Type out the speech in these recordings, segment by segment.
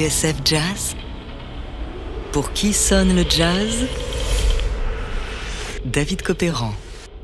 TSF Jazz Pour qui sonne le jazz? David Copéran.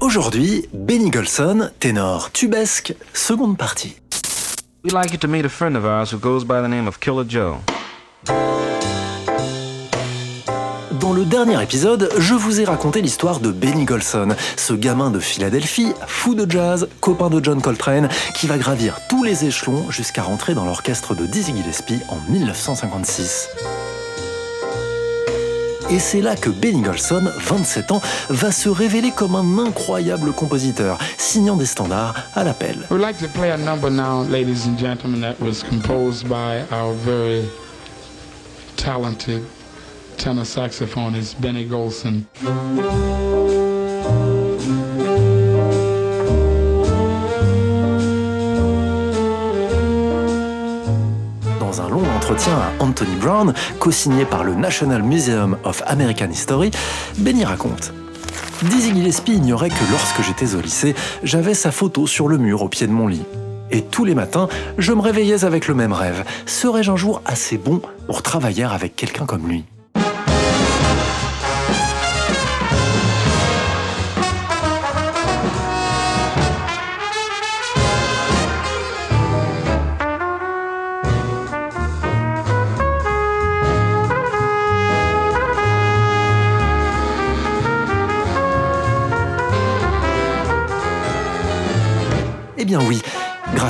Aujourd'hui, Benny Golson, ténor tubesque, seconde partie. We'd like you to meet a friend of ours who goes by the name of Killer Joe. Dans le dernier épisode, je vous ai raconté l'histoire de Benny Golson, ce gamin de Philadelphie, fou de jazz, copain de John Coltrane, qui va gravir tous les échelons jusqu'à rentrer dans l'orchestre de Dizzy Gillespie en 1956. Et c'est là que Benny Golson, 27 ans, va se révéler comme un incroyable compositeur, signant des standards à l'appel. We'd like to play a number now, ladies and gentlemen, that was composed by our very talented tenor saxophonist Benny Golson. Dans un long entretien à Anthony Brown, co-signé par le National Museum of American History, Benny raconte Dizzy Gillespie ignorait que lorsque j'étais au lycée, j'avais sa photo sur le mur au pied de mon lit. Et tous les matins, je me réveillais avec le même rêve. Serais-je un jour assez bon pour travailler avec quelqu'un comme lui?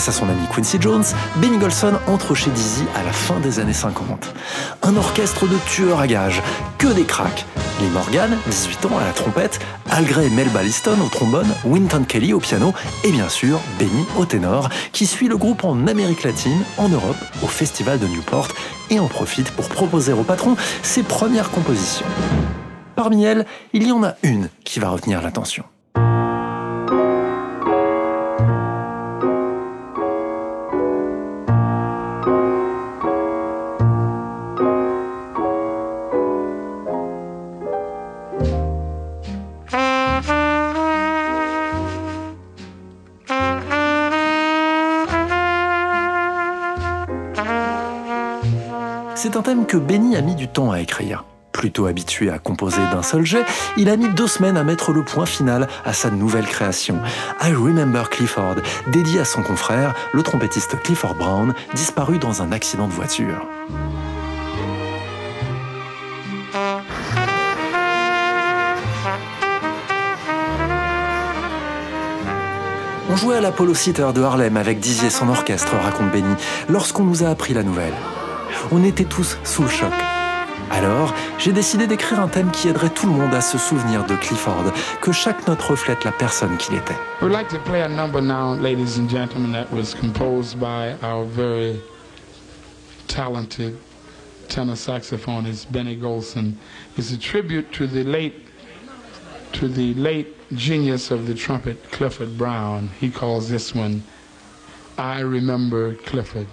Grâce à son ami Quincy Jones, Benny Golson entre chez Dizzy à la fin des années 50. Un orchestre de tueurs à gages, que des cracks. Lee Morgan, 18 ans, à la trompette, Al Gray et Mel Balliston au trombone, Winton Kelly au piano et bien sûr Benny au ténor, qui suit le groupe en Amérique latine, en Europe, au festival de Newport et en profite pour proposer au patron ses premières compositions. Parmi elles, il y en a une qui va retenir l'attention. C'est un thème que Benny a mis du temps à écrire. Plutôt habitué à composer d'un seul jet, il a mis deux semaines à mettre le point final à sa nouvelle création, I Remember Clifford, dédié à son confrère, le trompettiste Clifford Brown, disparu dans un accident de voiture. On jouait à l'Apollo Theater de Harlem avec Dizzy et son orchestre, raconte Benny, lorsqu'on nous a appris la nouvelle. On était tous sous le choc. Alors, j'ai décidé d'écrire un thème qui aiderait tout le monde à se souvenir de Clifford, que chaque note reflète la personne qu'il était. We'd like to play a number now, ladies and gentlemen, that was composed by our very talented tenor saxophonist Benny Golson. It's a tribute to the late to the late genius of the trumpet, Clifford Brown. He calls this one I Remember Clifford.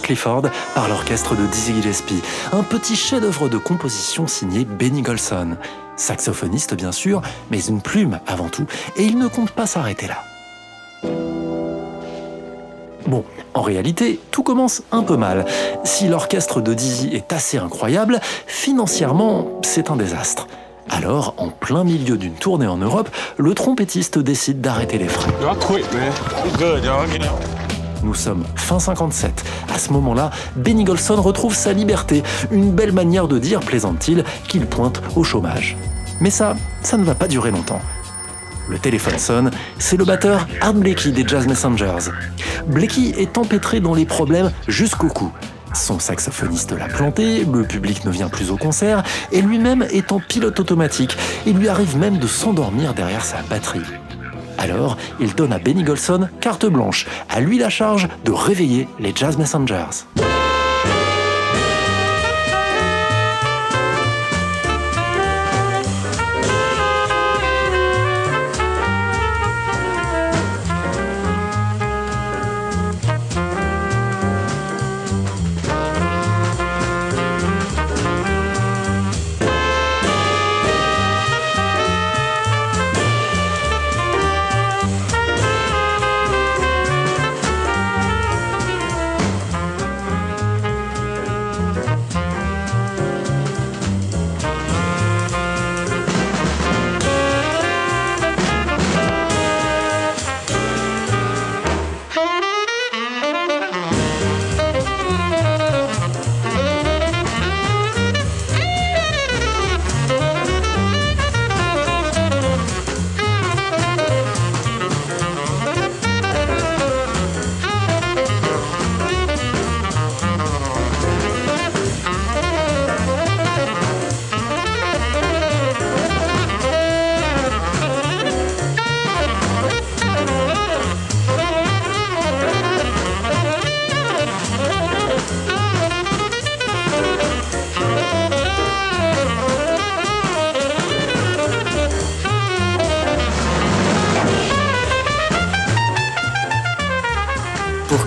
Clifford par l'orchestre de Dizzy Gillespie, un petit chef-d'œuvre de composition signé Benny Golson. Saxophoniste bien sûr, mais une plume avant tout, et il ne compte pas s'arrêter là. Bon, en réalité, tout commence un peu mal. Si l'orchestre de Dizzy est assez incroyable, financièrement, c'est un désastre. Alors, en plein milieu d'une tournée en Europe, le trompettiste décide d'arrêter les frais. Nous sommes fin 57. À ce moment-là, Benny Golson retrouve sa liberté. Une belle manière de dire, plaisante-t-il, qu'il pointe au chômage. Mais ça, ça ne va pas durer longtemps. Le téléphone sonne, c'est le batteur Art Blakey des Jazz Messengers. Blakey est empêtré dans les problèmes jusqu'au cou. Son saxophoniste l'a planté, le public ne vient plus au concert, et lui-même est en pilote automatique. Il lui arrive même de s'endormir derrière sa batterie. Alors, il donne à Benny Golson carte blanche, à lui la charge de réveiller les Jazz Messengers.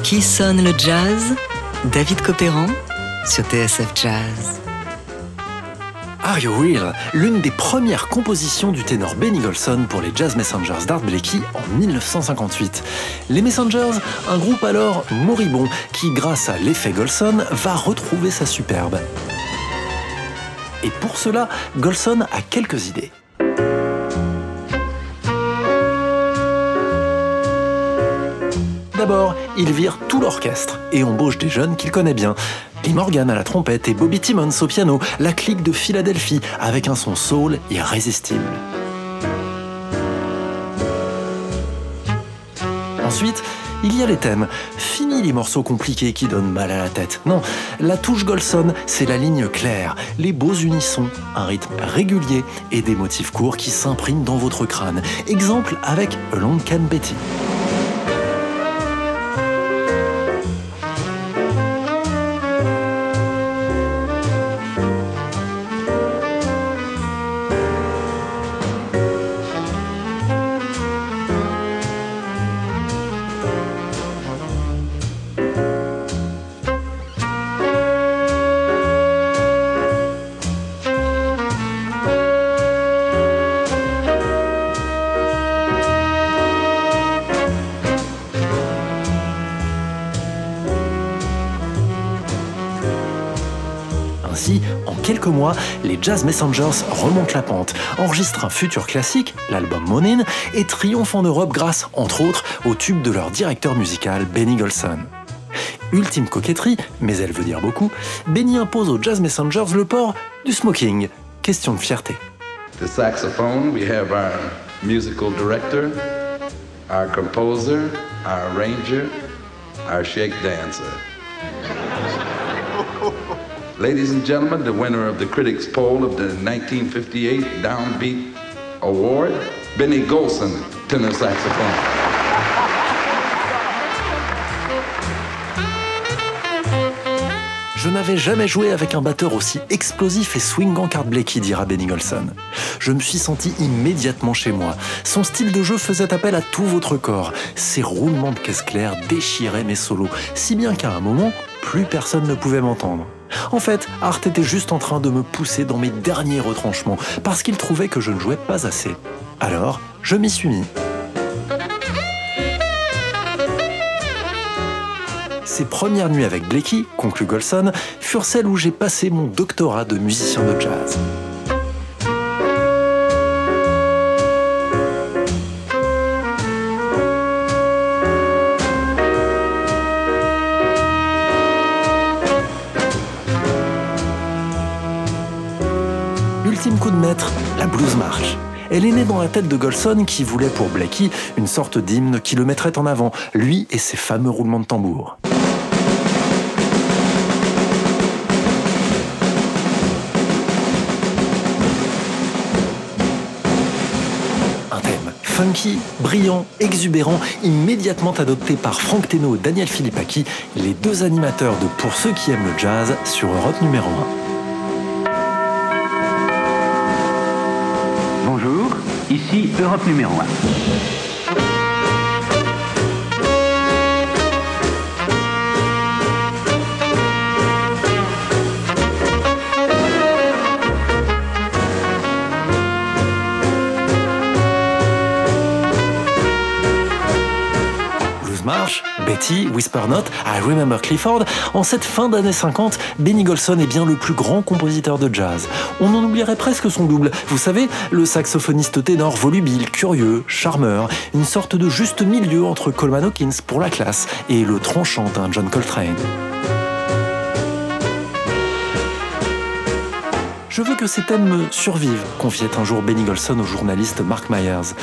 Qui sonne le jazz David Copéran sur TSF Jazz. Are You Real L'une des premières compositions du ténor Benny Golson pour les Jazz Messengers d'Art Blakey en 1958. Les Messengers, un groupe alors moribond qui, grâce à l'effet Golson, va retrouver sa superbe. Et pour cela, Golson a quelques idées. D'abord, il vire tout l'orchestre et embauche des jeunes qu'il connaît bien. Lee Morgan à la trompette et Bobby Timmons au piano, la clique de Philadelphie avec un son soul irrésistible. Ensuite, il y a les thèmes. Fini les morceaux compliqués qui donnent mal à la tête. Non, la touche Golson, c'est la ligne claire, les beaux unissons, un rythme régulier et des motifs courts qui s'impriment dans votre crâne. Exemple avec Long Can Betty. Ainsi, en quelques mois, les Jazz Messengers remontent la pente, enregistrent un futur classique, l'album Monin, et triomphent en Europe grâce, entre autres, au tube de leur directeur musical Benny Golson. Ultime coquetterie, mais elle veut dire beaucoup, Benny impose aux Jazz Messengers le port du smoking. Question de fierté. The saxophone, we have our musical director, our composer, our arranger, our shake dancer. Ladies and gentlemen, the winner of the critics' poll of the 1958 Downbeat Award, Benny Golson, tenor saxophone. Je n'avais jamais joué avec un batteur aussi explosif et swingant qu'Art Blakey, dira Benny Golson. Je me suis senti immédiatement chez moi. Son style de jeu faisait appel à tout votre corps. Ses roulements de caisse claire déchiraient mes solos, si bien qu'à un moment, plus personne ne pouvait m'entendre. En fait, Art était juste en train de me pousser dans mes derniers retranchements, parce qu'il trouvait que je ne jouais pas assez. Alors, je m'y suis mis. Ces premières nuits avec Blakey, conclut Golson, furent celles où j'ai passé mon doctorat de musicien de jazz. Elle est née dans la tête de Golson qui voulait pour Blakey une sorte d'hymne qui le mettrait en avant, lui et ses fameux roulements de tambour. Un thème funky, brillant, exubérant, immédiatement adopté par Frank Teno et Daniel Philippaki, les deux animateurs de Pour ceux qui aiment le jazz sur Europe numéro 1. Bonjour, ici Europe numéro 1. Betty, Whisper Note, I Remember Clifford, en cette fin d'année 50, Benny Golson est bien le plus grand compositeur de jazz. On en oublierait presque son double. Vous savez, le saxophoniste ténor volubile, curieux, charmeur, une sorte de juste milieu entre Coleman Hawkins pour la classe et le tranchant d'un John Coltrane. Je veux que ces thèmes me survivent, confiait un jour Benny Golson au journaliste Mark Myers.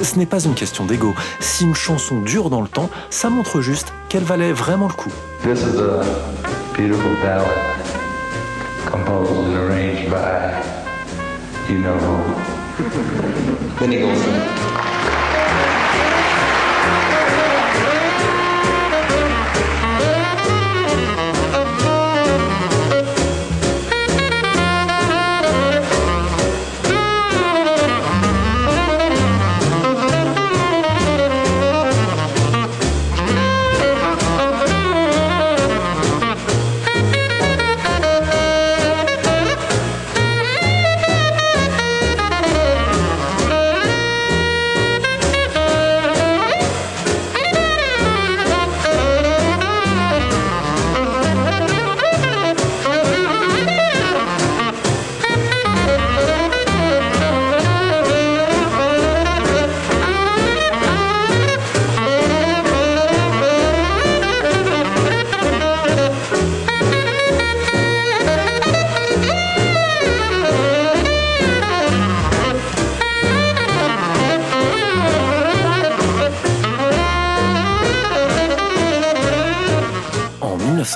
Ce n'est pas une question d'ego. Si une chanson dure dans le temps, ça montre juste qu'elle valait vraiment le coup. This is a beautiful ballad composed and arranged by you know who? Benny Golson.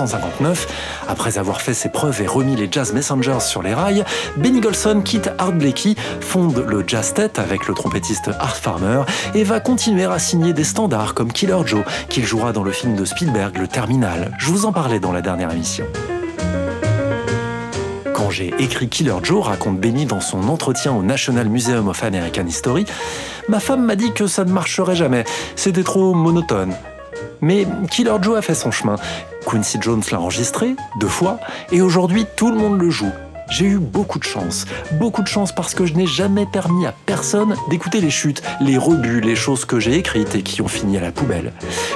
1959, après avoir fait ses preuves et remis les Jazz Messengers sur les rails, Benny Golson quitte Art Blakey, fonde le Jazz Tet avec le trompettiste Art Farmer et va continuer à signer des standards comme Killer Joe, qu'il jouera dans le film de Spielberg, Le Terminal. Je vous en parlais dans la dernière émission. Quand j'ai écrit Killer Joe, raconte Benny dans son entretien au National Museum of American History, ma femme m'a dit que ça ne marcherait jamais, c'était trop monotone. Mais Killer Joe a fait son chemin. Quincy Jones l'a enregistré deux fois et aujourd'hui tout le monde le joue. J'ai eu beaucoup de chance, beaucoup de chance parce que je n'ai jamais permis à personne d'écouter les chutes, les rebuts, les choses que j'ai écrites et qui ont fini à la poubelle.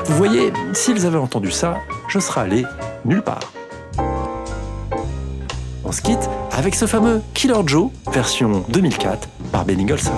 Vous voyez, s'ils avaient entendu ça, je serais allé nulle part. On se quitte avec ce fameux Killer Joe, version 2004 par Benny Golson.